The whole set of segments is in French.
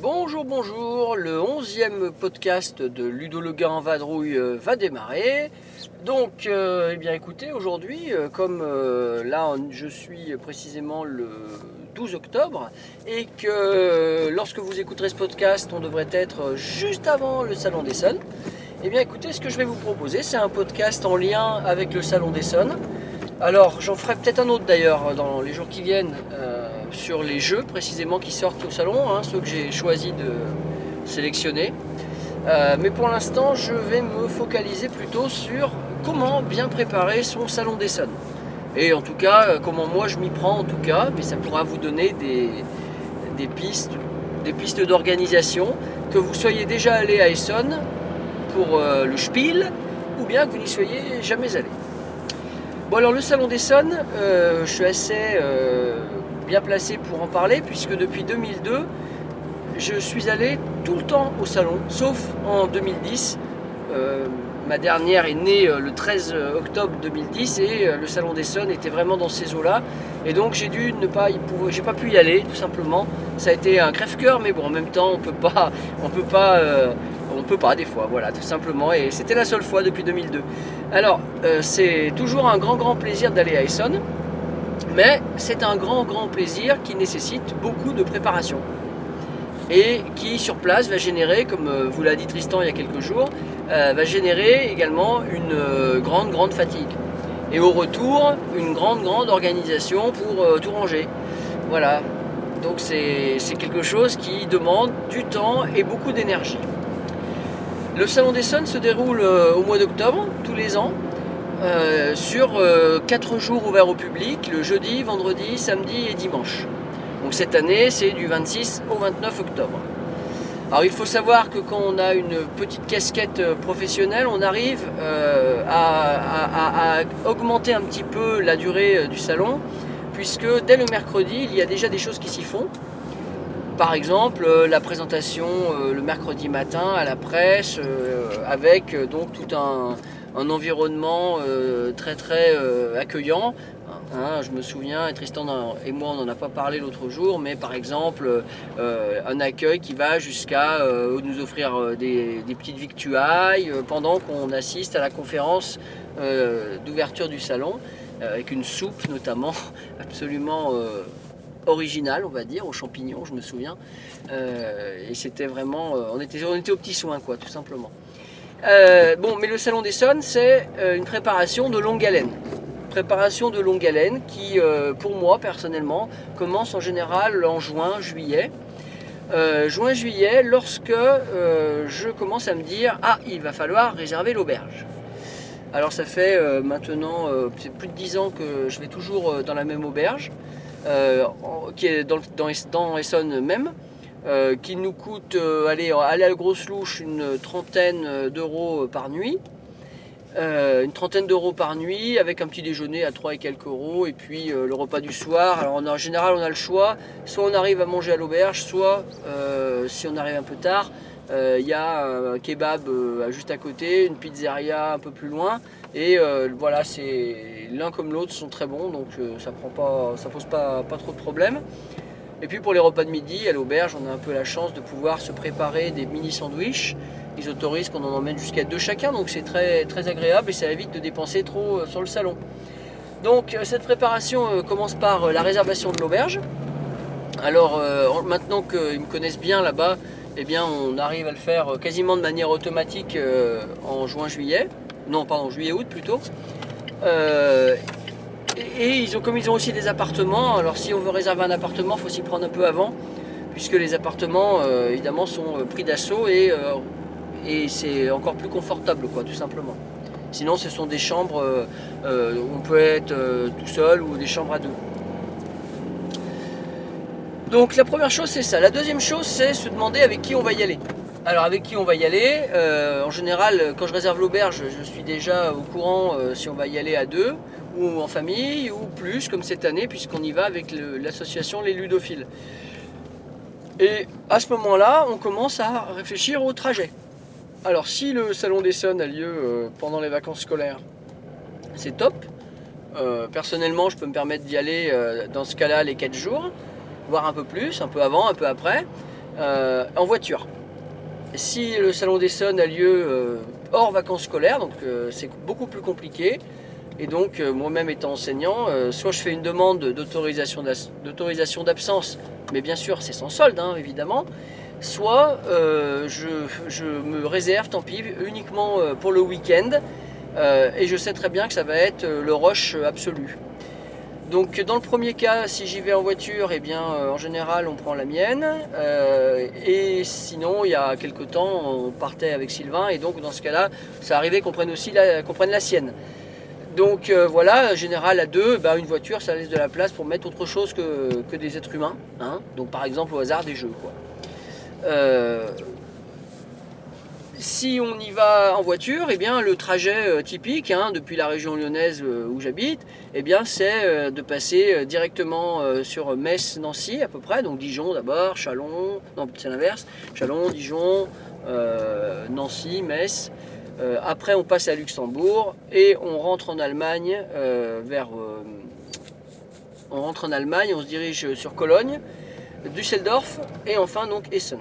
Bonjour, bonjour, le onzième podcast de Ludo Le Gars en vadrouille euh, va démarrer. Donc, euh, eh bien écoutez, aujourd'hui, euh, comme euh, là je suis précisément le 12 octobre et que lorsque vous écouterez ce podcast, on devrait être juste avant le Salon des Sons, eh bien écoutez, ce que je vais vous proposer, c'est un podcast en lien avec le Salon des Sons. Alors, j'en ferai peut-être un autre d'ailleurs dans les jours qui viennent sur les jeux précisément qui sortent au salon, hein, ceux que j'ai choisi de sélectionner. Mais pour l'instant, je vais me focaliser plutôt sur comment bien préparer son salon des Sons. Et en tout cas, euh, comment moi je m'y prends en tout cas, mais ça pourra vous donner des, pistes, des pistes d'organisation, que vous soyez déjà allé à Essonne pour euh, le Spiel, ou bien que vous n'y soyez jamais allé. Bon alors le salon des Sons, euh, je suis assez bien placé pour en parler puisque depuis 2002, je suis allé tout le temps au salon, sauf en 2010. Euh, ma dernière est née euh, le 13 octobre 2010 et euh, le salon des Sons était vraiment dans ces eaux-là. Et donc j'ai dû ne pas j'ai pas pu y aller tout simplement. Ça a été un crève-cœur, mais bon en même temps on peut pas, on peut pas, euh, on peut pas des fois, voilà tout simplement. Et c'était la seule fois depuis 2002. Alors euh, c'est toujours un grand grand plaisir d'aller à Essonne, mais c'est un grand grand plaisir qui nécessite beaucoup de préparation et qui sur place va générer, comme euh, vous l'a dit Tristan il y a quelques jours, euh, va générer également une euh, grande grande fatigue. Et au retour, une grande grande organisation pour euh, tout ranger. Voilà. Donc c'est quelque chose qui demande du temps et beaucoup d'énergie. Le Salon des Sons se déroule au mois d'octobre, tous les ans, sur 4 jours ouverts au public, le jeudi, vendredi, samedi et dimanche. Donc cette année, c'est du 26 au 29 octobre. Alors il faut savoir que quand on a une petite casquette euh, professionnelle, on arrive euh, à, augmenter un petit peu la durée euh, du salon, puisque dès le mercredi, il y a déjà des choses qui s'y font. Par exemple, la présentation le mercredi matin à la presse, avec donc tout un, un environnement très très accueillant. Hein, je me souviens, et Tristan et moi on n'en a pas parlé l'autre jour, mais par exemple euh, un accueil qui va jusqu'à euh, nous offrir euh, des, petites victuailles pendant qu'on assiste à la conférence d'ouverture du salon, avec une soupe notamment absolument originale, on va dire, aux champignons, je me souviens. Et c'était vraiment, on, était, on était aux petits soins, quoi, tout simplement. Bon, mais le Salon des Sons, c'est une préparation de longue haleine. Préparation de longue haleine qui, euh, pour moi, personnellement, commence en général en juin, juillet. Euh, Juin-juillet, lorsque euh, je commence à me dire Ah, il va falloir réserver l'auberge. Alors, ça fait maintenant plus de 10 ans que je vais toujours dans la même auberge, qui est dans, dans, dans Essonne même, qui nous coûte, aller à la grosse louche, une trentaine d'euros par nuit. Euh, une trentaine d'euros par nuit avec un petit déjeuner à 3 et quelques euros et puis euh, le repas du soir. Alors en, en général on a le choix, soit on arrive à manger à l'auberge, soit euh, si on arrive un peu tard, il y a un kebab juste à côté, une pizzeria un peu plus loin et voilà c'est l'un comme l'autre sont très bons donc ça prend pas, ça pose pas, pas trop de problèmes. Et puis pour les repas de midi à l'auberge on a un peu la chance de pouvoir se préparer des mini sandwichs ils autorisent qu'on en emmène jusqu'à deux chacun, donc c'est très, très agréable et ça évite de dépenser trop euh, sur le salon. Donc euh, cette préparation euh, commence par la réservation de l'auberge. Alors en- maintenant qu'ils me connaissent bien là-bas, eh bien on arrive à le faire quasiment de manière automatique en juin-juillet. Non, pardon, juillet-août plutôt. Et, ils ont, comme ils ont aussi des appartements, alors si on veut réserver un appartement, il faut s'y prendre un peu avant, puisque les appartements évidemment sont pris d'assaut et et c'est encore plus confortable quoi tout simplement. Sinon ce sont des chambres euh, euh, où on peut être euh, tout seul ou des chambres à deux. Donc la première chose c'est ça. La deuxième chose c'est se demander avec qui on va y aller. Alors avec qui on va y aller En général, quand je réserve l'auberge, je suis déjà au courant si on va y aller à deux ou en famille ou plus, comme cette année, puisqu'on y va avec l'association Les Ludophiles. Et à ce moment-là, on commence à réfléchir au trajet. Alors si le Salon d'Essonne a lieu euh, pendant les vacances scolaires, c'est top. Euh, personnellement, je peux me permettre d'y aller euh, dans ce cas-là les 4 jours, voire un peu plus, un peu avant, un peu après, en voiture. Si le Salon d'Essonne a lieu hors vacances scolaires, donc c'est beaucoup plus compliqué, et donc moi-même étant enseignant, soit je fais une demande d'autorisation d'absence, mais bien sûr c'est sans solde hein, évidemment, soit euh, je, me réserve, tant pis, uniquement euh, pour le week-end, euh, et je sais très bien que ça va être le rush absolu. Donc dans le premier cas, si j'y vais en voiture, eh bien en général on prend la mienne. Et sinon, il y a quelques temps, on partait avec Sylvain et donc dans ce cas-là, ça arrivait qu'on prenne aussi la, qu'on la sienne. Donc voilà, en général à deux, bah, une voiture, ça laisse de la place pour mettre autre chose que, des êtres humains. hein. Donc par exemple au hasard des jeux. Euh, si on y va en voiture, eh bien, le trajet euh, typique hein, depuis la région lyonnaise euh, où j'habite, eh c'est de passer directement sur Metz-Nancy à peu près, donc Dijon d'abord, Chalon, non c'est l'inverse, Chalon, Dijon, Nancy, Metz. Après on passe à Luxembourg et on rentre en Allemagne vers... on rentre en Allemagne, on se dirige sur Cologne, Düsseldorf et enfin donc Essen.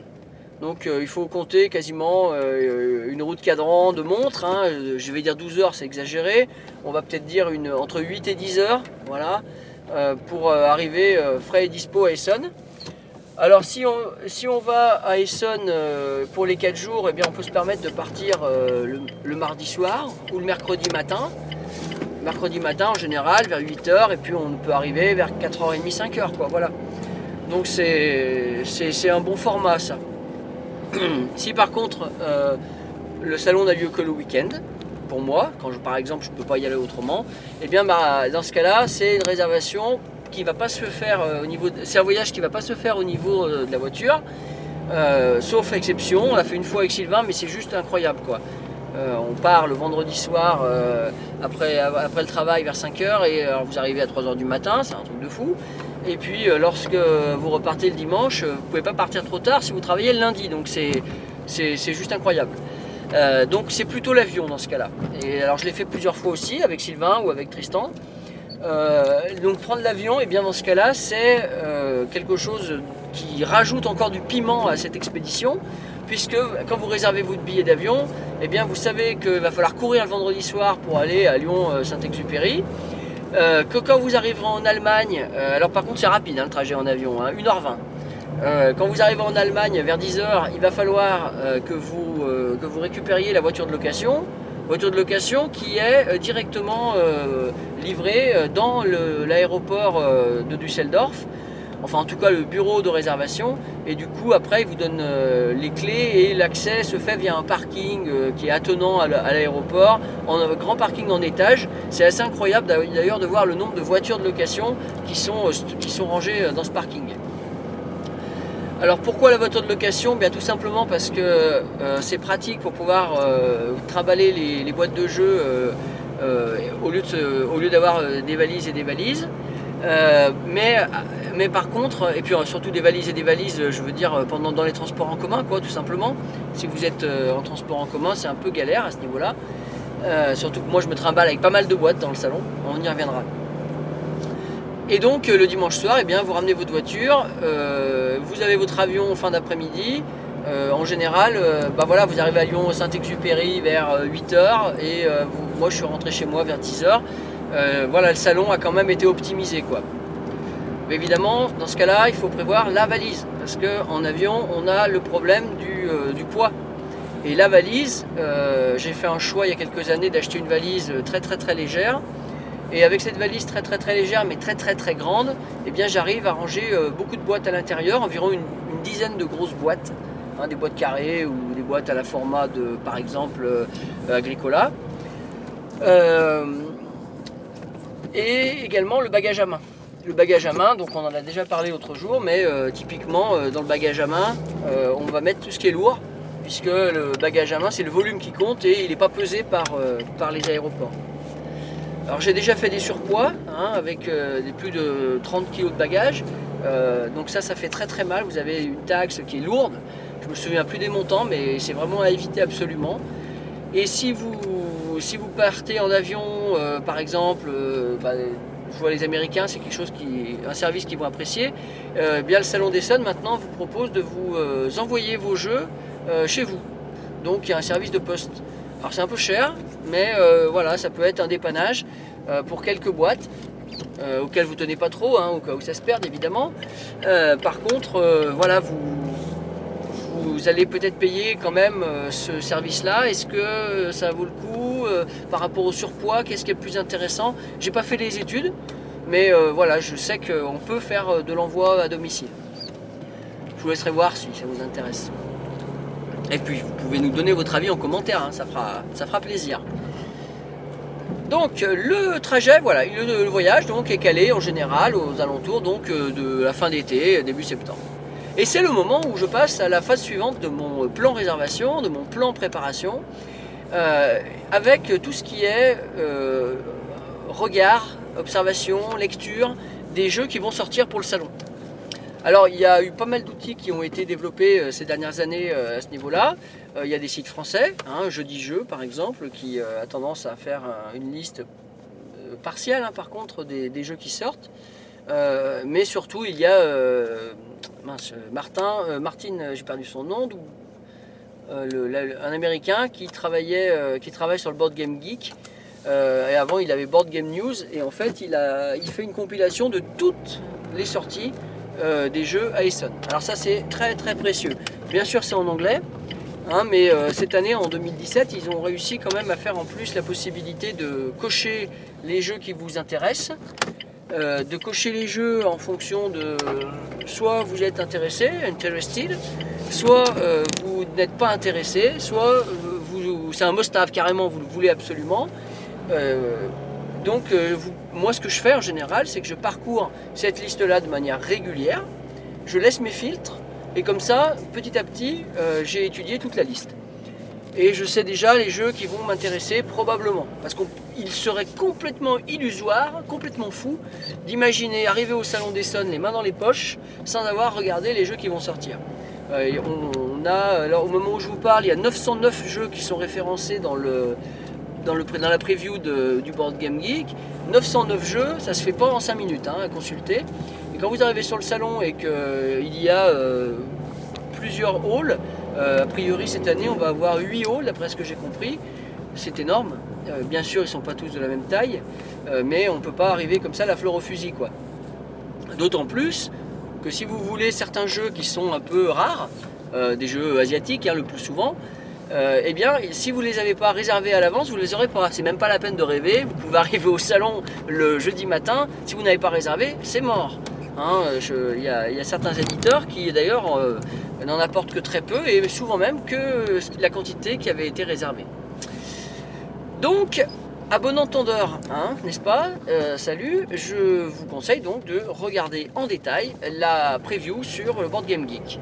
Donc euh, il faut compter quasiment euh, une route cadran de montre. hein. Euh, Je vais dire 12 heures, c'est exagéré. On va peut-être dire une, entre 8 et 10 heures, voilà, euh, pour euh, arriver euh, frais et dispo à Essonne. Alors si on, va à euh, pour les 4 jours, eh bien, on peut se permettre de partir euh, le, mardi soir ou le mercredi matin. Mercredi matin en général vers 8h et puis on peut arriver vers 4h30, 5h quoi. Donc c'est un bon format ça. si par contre euh, le salon n'a lieu que le week-end, pour moi, quand je, par exemple je ne peux pas y aller autrement, et bien bah, dans ce cas-là c'est une réservation qui va pas se faire euh, au niveau, c'est un voyage qui va pas se faire au niveau euh, de la voiture, sauf exception. On l'a fait une fois avec Sylvain, mais c'est juste incroyable quoi. On part le vendredi soir après, après le travail vers 5h et vous arrivez à 3h du matin, c'est un truc de fou. Et puis euh, lorsque vous repartez le dimanche, euh, vous pouvez pas partir trop tard si vous travaillez le lundi. Donc c'est juste incroyable. Euh, donc c'est plutôt l'avion dans ce cas-là. Et alors je l'ai fait plusieurs fois aussi avec Sylvain ou avec Tristan. Donc prendre l'avion, et bien dans ce cas-là, c'est quelque chose qui rajoute encore du piment à cette expédition, puisque quand vous réservez votre billet d'avion, et bien vous savez qu'il va falloir courir le vendredi soir pour aller à Lyon-Saint-Exupéry. Euh, que quand vous arriverez en Allemagne, euh, alors par contre c'est rapide hein, le trajet en avion, hein, 1h20. Euh, quand vous arrivez en Allemagne vers 10h, il va falloir que, vous, que vous récupériez la voiture de location. Voiture de location qui est directement livrée dans l'aéroport de Düsseldorf. Enfin en tout cas le bureau de réservation. Et du coup après il vous donne euh, les clés et l'accès se fait via un parking euh, qui est attenant à la- à l'aéroport. En un grand parking en étage. C'est assez incroyable d'ailleurs de voir le nombre de voitures de location qui sont, euh, qui sont rangées dans ce parking. Alors pourquoi la voiture de location? Bien tout simplement parce que c'est pratique pour pouvoir trimballer les, boîtes de euh, au lieu d'avoir des valises et des valises. Euh, mais, mais par contre, et puis euh, surtout des valises et des valises, euh, je veux dire pendant dans les transports en commun, quoi, tout simplement. Si vous êtes en transport en commun, c'est un peu galère à ce niveau-là. Surtout que moi je me trimballe avec pas mal de boîtes dans le salon, on y reviendra. Et donc le dimanche soir, eh bien, vous ramenez votre voiture, vous avez votre avion fin d'après-midi. En général, bah voilà, vous arrivez à Lyon Saint-Exupéry vers 8h et moi je suis rentré chez moi vers 10h. Euh, voilà, le salon a quand même été optimisé quoi. Mais évidemment, dans ce cas-là, il faut prévoir la valise parce qu'en avion, on a le problème du, euh, poids. Et la valise, euh, j'ai fait un choix il y a quelques années d'acheter une valise très très très légère. Et avec cette valise très très très légère mais très très très grande, eh bien j'arrive à ranger beaucoup de boîtes à l'intérieur, environ une, dizaine de grosses boîtes, hein, des boîtes carrées ou des boîtes à la format de par exemple Agricola. Et également le bagage à main. Le bagage à main, donc on en a déjà parlé l'autre jour, mais euh, typiquement euh, dans le bagage à main, euh, on va mettre tout ce qui est lourd, puisque le bagage à main, c'est le volume qui compte et il n'est pas pesé par, par les aéroports. Alors j'ai déjà fait des surpoids hein, avec des plus de 30 kg de bagages. Donc ça, ça fait très très mal. Vous avez une taxe qui est lourde. Je me souviens plus des montants, mais c'est vraiment à éviter absolument. Et si vous, si vous partez en avion, euh, par exemple, euh, bah, je vois les Américains, c'est quelque chose qui, un service qu'ils vont apprécier. Euh, bien le Salon des Sun maintenant vous propose de vous euh, envoyer vos jeux euh, chez vous. Donc il y a un service de poste. Alors c'est un peu cher, mais euh, voilà, ça peut être un dépannage euh, pour quelques boîtes. euh, auxquelles vous tenez pas trop, hein, au cas où ça se perde évidemment. Euh, par contre, euh, voilà, vous, vous allez peut-être payer quand même euh, ce service-là. Est-ce que euh, ça vaut le coup euh, par rapport au surpoids Qu'est-ce qui est le plus intéressant? J'ai pas fait les études, mais voilà, je sais qu'on peut faire de l'envoi à domicile. Je vous laisserai voir si ça vous intéresse. Et puis, vous pouvez nous donner votre avis en commentaire, hein, ça, fera, ça fera plaisir. Donc le trajet, voilà, le, le voyage donc est calé en général aux alentours donc de la fin d'été, début septembre. Et c'est le moment où je passe à la phase suivante de mon plan réservation, de mon plan préparation, euh, avec tout ce qui est euh, regard, observation, lecture des jeux qui vont sortir pour le salon. Alors il y a eu pas mal d'outils qui ont été développés euh, ces dernières années à ce niveau-là. Il y a des sites français, hein, Jeudi Jeux par exemple, qui a tendance à faire un- une liste partielle hein, par contre des jeux qui sortent. Euh, mais surtout il y a euh, mince, euh, Martin, j'ai perdu son nom, le- un américain qui travaillait, qui travaille sur le board game geek. Et avant il avait Board Game News et en fait il a il fait une compilation de toutes les sorties des jeux à Essonne. Alors ça c'est très très précieux. Bien sûr c'est en anglais, hein, mais cette année en 2017 ils ont réussi quand même à faire en plus la possibilité de cocher les jeux qui vous intéressent, euh, de cocher les jeux en fonction de soit vous êtes intéressé, interested, soit euh, vous n'êtes pas intéressé, soit euh, c'est un must-have carrément, vous le voulez absolument. Donc moi ce que je fais en général c'est que je parcours cette liste là de manière régulière, je laisse mes filtres et comme ça petit à petit j'ai étudié toute la liste. Et je sais déjà les jeux qui vont m'intéresser probablement. Parce qu'il serait complètement illusoire, complètement fou d'imaginer arriver au Salon des Sons les mains dans les poches sans avoir regardé les jeux qui vont sortir. Euh, on, a, au moment où je vous parle, il y a 909 jeux qui sont référencés dans le, dans, la preview du Board Game Geek. 909 jeux, ça se fait pas en 5 minutes hein, à consulter. Et quand vous arrivez sur le salon et qu'il y a euh, plusieurs halls, euh, a priori cette année on va avoir 8 halls d'après ce que j'ai compris. C'est énorme. Euh, bien sûr ils sont pas tous de la même taille, euh, mais on ne peut pas arriver comme ça la fleur au fusil quoi. D'autant plus que si vous voulez certains jeux qui sont un peu rares, euh, des jeux asiatiques hein, le plus souvent, euh, eh bien, si vous ne les avez pas réservés à l'avance, vous ne les aurez pas. C'est même pas la peine de rêver. Vous pouvez arriver au salon le jeudi matin. Si vous n'avez pas réservé, c'est mort. Hein, Il y, a- certains éditeurs qui d'ailleurs euh, n'en apportent que très peu et souvent même que la quantité qui avait été réservée. Donc, à bon entendeur, hein, n'est-ce pas Euh, Salut, je vous conseille donc de regarder en détail la preview sur le Board Game Geek.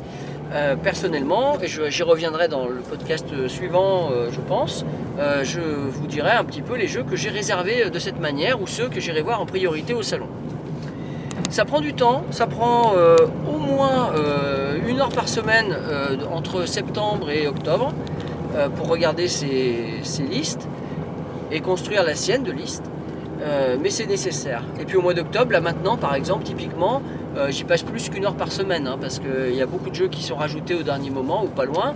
Euh, personnellement, et j'y reviendrai dans le podcast suivant, euh, je pense, je vous dirai un petit peu les jeux que j'ai réservés de cette manière ou ceux que j'irai voir en priorité au salon. Ça prend du temps, ça prend euh, au moins euh, une heure par semaine euh, entre septembre et octobre pour regarder ces, listes et construire la sienne de liste. Mais c'est nécessaire. Et puis au mois d'octobre, là maintenant, par exemple, typiquement, j'y passe plus qu'une heure par semaine, hein, parce qu'il y a beaucoup de jeux qui sont rajoutés au dernier moment ou pas loin.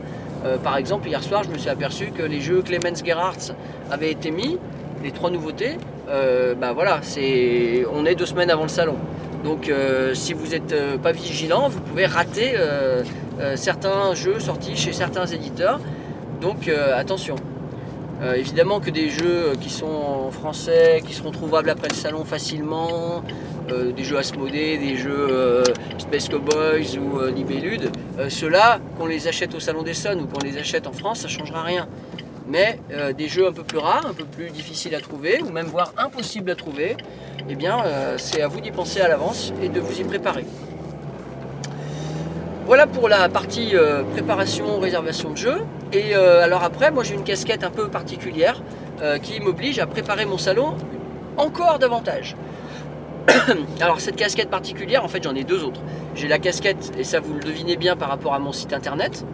Par exemple, hier soir, je me suis aperçu que les jeux Clemens Gerhardt avaient été mis, les trois nouveautés. Bah voilà, c'est, on est deux semaines avant le salon. Donc euh, si vous n'êtes pas vigilant, vous pouvez rater euh, euh, certains jeux sortis chez certains éditeurs. Donc euh, attention. Euh, évidemment que des jeux qui sont en français, qui seront trouvables après le salon facilement, euh, des jeux Asmodée, des jeux euh, Space Cowboys ou euh, Libellude, euh, ceux-là, qu'on les achète au Salon des Sons ou qu'on les achète en France, ça ne changera rien. Mais euh, des jeux un peu plus rares, un peu plus difficiles à trouver, ou même voire impossibles à trouver, eh bien euh, c'est à vous d'y penser à l'avance et de vous y préparer. Voilà pour la partie euh, préparation, réservation de jeux. Et alors après, moi j'ai une casquette un peu particulière qui m'oblige à préparer mon salon encore davantage. alors cette casquette particulière, en fait j'en ai deux autres. J'ai la casquette, et ça vous le devinez bien par rapport à mon site internet,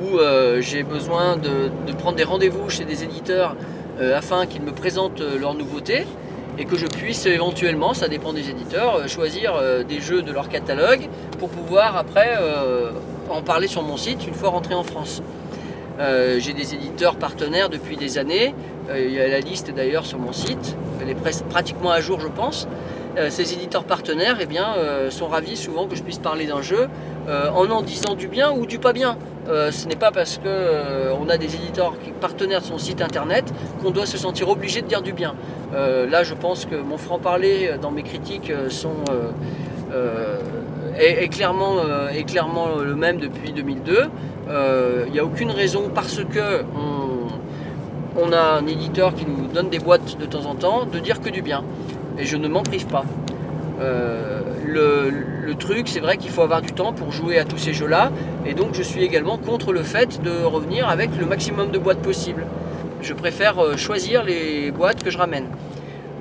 où euh, j'ai besoin de, prendre des rendez-vous chez des éditeurs euh, afin qu'ils me présentent euh, leurs nouveautés et que je puisse éventuellement, ça dépend des éditeurs, choisir des jeux de leur catalogue pour pouvoir après en parler sur mon site une fois rentré en France. J'ai des éditeurs partenaires depuis des années. Il y a la liste d'ailleurs sur mon site. Elle est presque pratiquement à jour, je pense. Ces éditeurs partenaires eh bien, sont ravis souvent que je puisse parler d'un jeu en en disant du bien ou du pas bien. Euh, ce n'est pas parce que euh, a des éditeurs qui- partenaires de son site internet qu'on doit se sentir obligé de dire du bien. Euh, là, je pense que mon franc-parler dans mes critiques est, clairement, le même depuis 2002. Euh, Il n'y a aucune raison parce que on, a un éditeur qui nous donne des boîtes de temps en temps de dire que du bien. Et je ne m'en prive pas. Le, truc, c'est vrai qu'il faut avoir du temps pour jouer à tous ces jeux-là. Et donc, je suis également contre le fait de revenir avec le maximum de boîtes possible. Je préfère euh, choisir les boîtes que je ramène.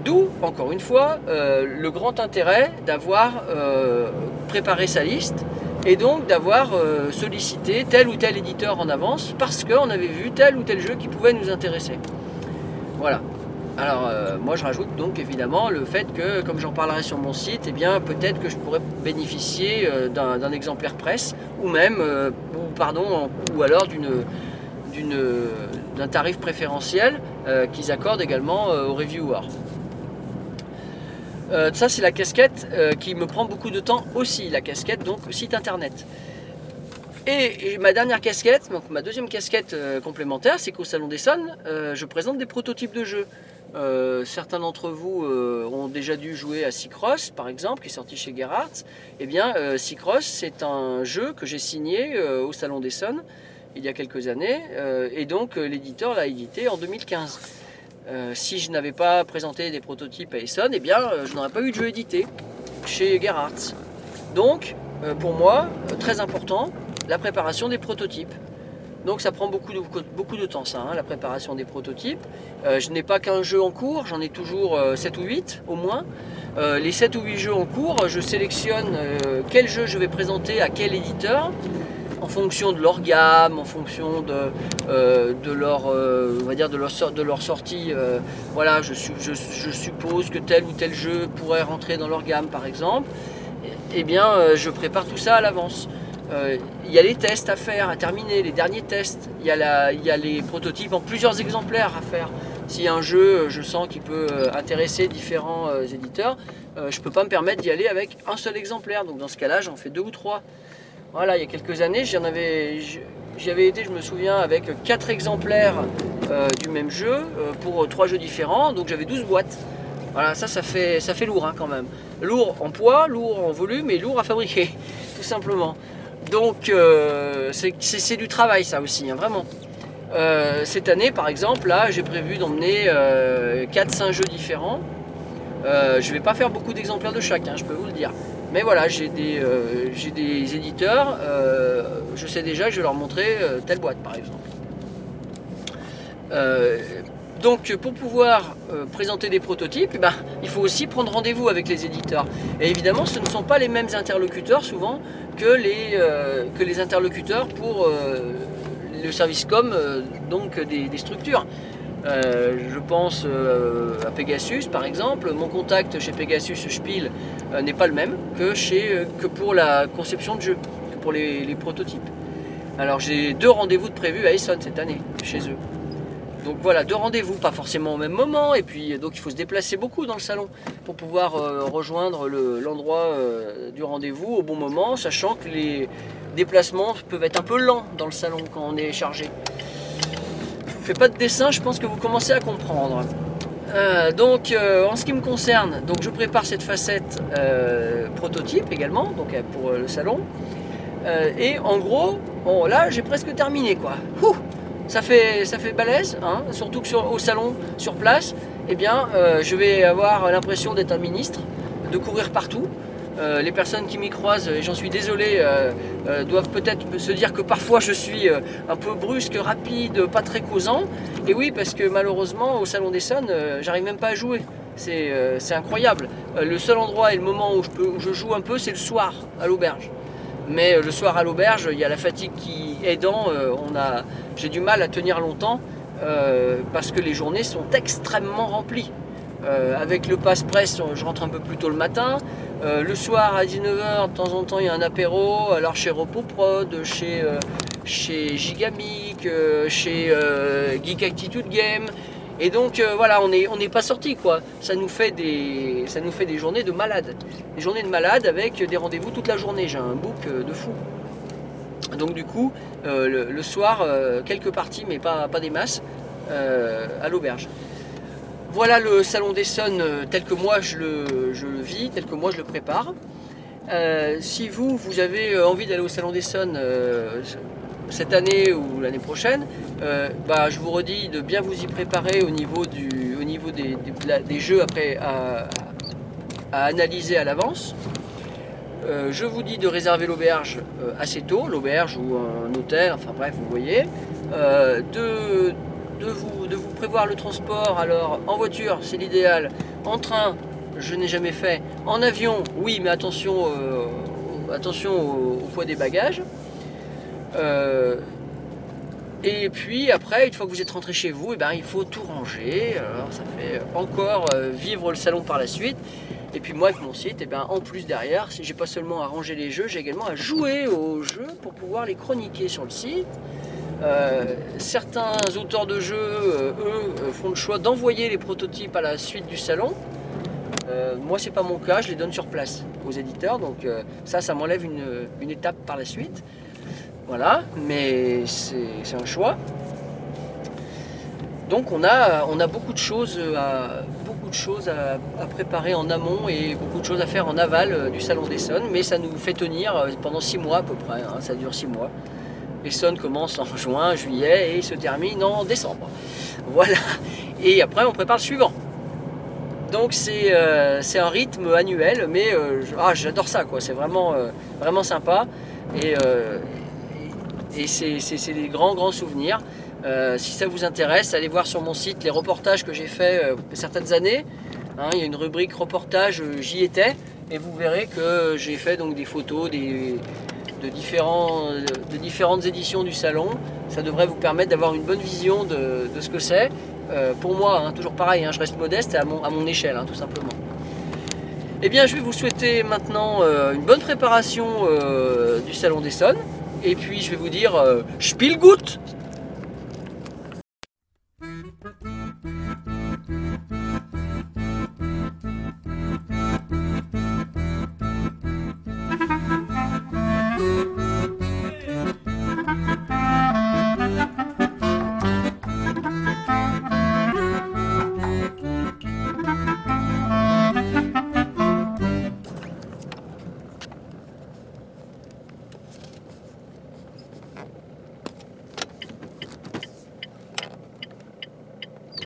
D'où, encore une fois, euh, le grand intérêt d'avoir euh, préparé sa liste et donc d'avoir sollicité tel ou tel éditeur en avance parce qu'on avait vu tel ou tel jeu qui pouvait nous intéresser. Voilà. Alors euh, moi je rajoute donc évidemment le fait que comme j'en parlerai sur mon site, eh bien peut-être que je pourrais bénéficier euh, d'un exemplaire presse ou même euh, ou pardon ou alors d'un tarif préférentiel qu'ils accordent également aux reviewers. Ça c'est la casquette qui me prend beaucoup de temps aussi, la casquette donc site internet. Et, ma dernière casquette, donc ma deuxième casquette complémentaire, c'est qu'au Salon d'Essonne, euh, je présente des prototypes de jeux. Euh, certains d'entre vous euh, ont déjà dû jouer à Seacross, par exemple, qui est sorti chez Gerhardt. Eh bien, euh, c'est un jeu que j'ai signé euh, au Salon d'Essonne il y a quelques années, et donc l'éditeur l'a édité en 2015. Euh, si je n'avais pas présenté des prototypes à Essonne, eh bien, je n'aurais pas eu de jeu édité chez Gerhardt. Donc, pour moi, très important, la préparation des prototypes. Donc ça prend beaucoup de, temps ça, hein, la préparation des prototypes. Euh, je n'ai pas qu'un jeu en cours, j'en ai toujours euh, 7 ou 8 au moins. Euh, les 7 ou 8 jeux en cours, je sélectionne euh, quel jeu je vais présenter à quel éditeur en fonction de leur gamme, en fonction de, euh, leur, euh, sortie. euh, voilà, je, su- je- je suppose que tel ou tel jeu pourrait rentrer dans leur gamme par exemple. Eh bien, euh, je prépare tout ça à l'avance. Euh, Il y a les tests à faire, à terminer, les derniers tests. Il y, a les prototypes en plusieurs exemplaires à faire. Si un jeu, euh, je sens qu'il peut euh, intéresser différents éditeurs, je ne peux pas me permettre d'y aller avec un seul exemplaire. Donc dans ce cas-là, j'en fais deux ou trois. Voilà, il y a quelques années, j'y avais été, je me souviens, avec quatre exemplaires du même jeu pour trois jeux différents. Donc j'avais 12 boîtes. Voilà, ça, ça fait, ça fait lourd hein, quand même. Lourd en poids, lourd en volume et lourd à fabriquer, tout simplement. Donc euh, c'est du travail ça aussi, hein, vraiment. Euh, cette année par exemple, là j'ai prévu d'emmener 4-5 jeux différents. Euh, je vais pas faire beaucoup d'exemplaires de chaque, hein, je peux vous le dire. Mais voilà, j'ai des, euh, des éditeurs, euh, je sais déjà que je vais leur montrer euh, telle boîte par exemple. Euh, donc pour pouvoir euh, présenter des prototypes, eh ben, il faut aussi prendre rendez-vous avec les éditeurs. Et évidemment, ce ne sont pas les mêmes interlocuteurs souvent que les, euh, que les interlocuteurs pour euh, le service com euh, donc des, structures. Euh, je pense euh, à Pegasus par exemple. Mon contact chez Pegasus Spiel euh, n'est pas le même que, chez, euh, que pour la conception de jeu, que pour les, les prototypes. Alors j'ai deux rendez-vous de prévus à Essonne cette année, chez eux. Donc voilà, deux rendez-vous, pas forcément au même moment, et puis donc il faut se déplacer beaucoup dans le salon pour pouvoir euh, rejoindre le- l'endroit euh, du rendez-vous au bon moment, sachant que les déplacements peuvent être un peu lents dans le salon quand on est chargé. Je vous fais pas de dessin, je pense que vous commencez à comprendre. Euh, donc en ce qui me concerne, donc je prépare cette facette prototype également, donc pour le salon. Et en gros, bon là j'ai presque terminé quoi. Ça fait, ça fait balèze, hein, surtout que au salon, sur place, eh bien, euh, je vais avoir l'impression d'être un ministre, de courir partout. Euh, les personnes qui m'y croisent, et j'en suis désolé, euh, doivent peut-être se dire que parfois je suis un peu brusque, rapide, pas très causant. Et oui, parce que malheureusement, au Salon des Sons, j'arrive même pas à jouer. C'est incroyable. Le seul endroit et le moment où je, peux, où je joue un peu, c'est le soir, à l'auberge. Mais euh, le soir à l'auberge, il y a la fatigue qui aidant, euh, on j'ai du mal à tenir longtemps euh, parce que les journées sont extrêmement remplies. Avec le passe-presse, je rentre un peu plus tôt le matin. Le soir à 19h, de temps en temps, il y a un apéro. Alors chez RepoProd, chez, chez Gigamic, chez Geek Attitude Game. Et donc euh, voilà, on n'est pas sorti quoi. Ça nous, fait des, ça nous fait des journées de malade. Des journées de malade avec des rendez-vous toute la journée. J'ai un book euh, de fou. Donc du coup, euh, le, soir, quelques parties, mais pas, des masses, à l'auberge. Voilà le salon des Sons euh, tel que moi je le, je le vis, tel que moi je le prépare. Si vous, vous avez envie d'aller au salon des Sons euh, cette année ou l'année prochaine, euh, bah, je vous redis de bien vous y préparer au niveau, du, au niveau des, des- jeux après à, analyser à l'avance. Euh, je vous dis de réserver l'auberge euh, assez tôt, l'auberge ou un hôtel, enfin bref, vous voyez. De, de, vous, de vous prévoir le transport, alors en voiture, c'est l'idéal. En train, je n'ai jamais fait. En avion, oui, mais attention, attention au, au poids des bagages. Euh, et puis après, une fois que vous êtes rentré chez vous, eh ben, il faut tout ranger. Alors ça fait encore euh, vivre le salon par la suite. Et puis moi avec mon site, eh ben, en plus derrière, si j'ai pas seulement à ranger les jeux, j'ai également à jouer aux jeux pour pouvoir les chroniquer sur le site. Euh, certains auteurs de jeux, eux, font le choix d'envoyer les prototypes à la suite du salon. Euh, moi, c'est pas mon cas, je les donne sur place aux éditeurs, donc ça, ça m'enlève une étape par la suite. Voilà, mais c'est un choix. Donc on a, beaucoup de choses, à, beaucoup de choses à, préparer en amont et beaucoup de choses à faire en aval euh, du Salon des Sons, mais ça nous fait tenir euh, pendant six mois à peu près, hein, ça dure six mois. Les Sons commencent en juin, juillet et se terminent en décembre. Voilà, et après on prépare le suivant. Donc c'est euh, un rythme annuel, mais ah, j'adore ça, quoi. c'est vraiment, vraiment sympa. Et c'est des grands, grands souvenirs. Euh, si ça vous intéresse, allez voir sur mon site les reportages que j'ai fait euh, certaines années. Hein, il y a une rubrique reportage, euh, j'y étais, et vous verrez que j'ai fait donc des photos des, de, différents, de différentes éditions du salon. Ça devrait vous permettre d'avoir une bonne vision de, de ce que c'est. Pour moi, hein, toujours pareil, hein, je reste modeste à mon, à mon échelle, tout simplement. Eh bien, je vais vous souhaiter maintenant une bonne préparation du Salon des Sons. Et puis, je vais vous dire, euh, Spielgut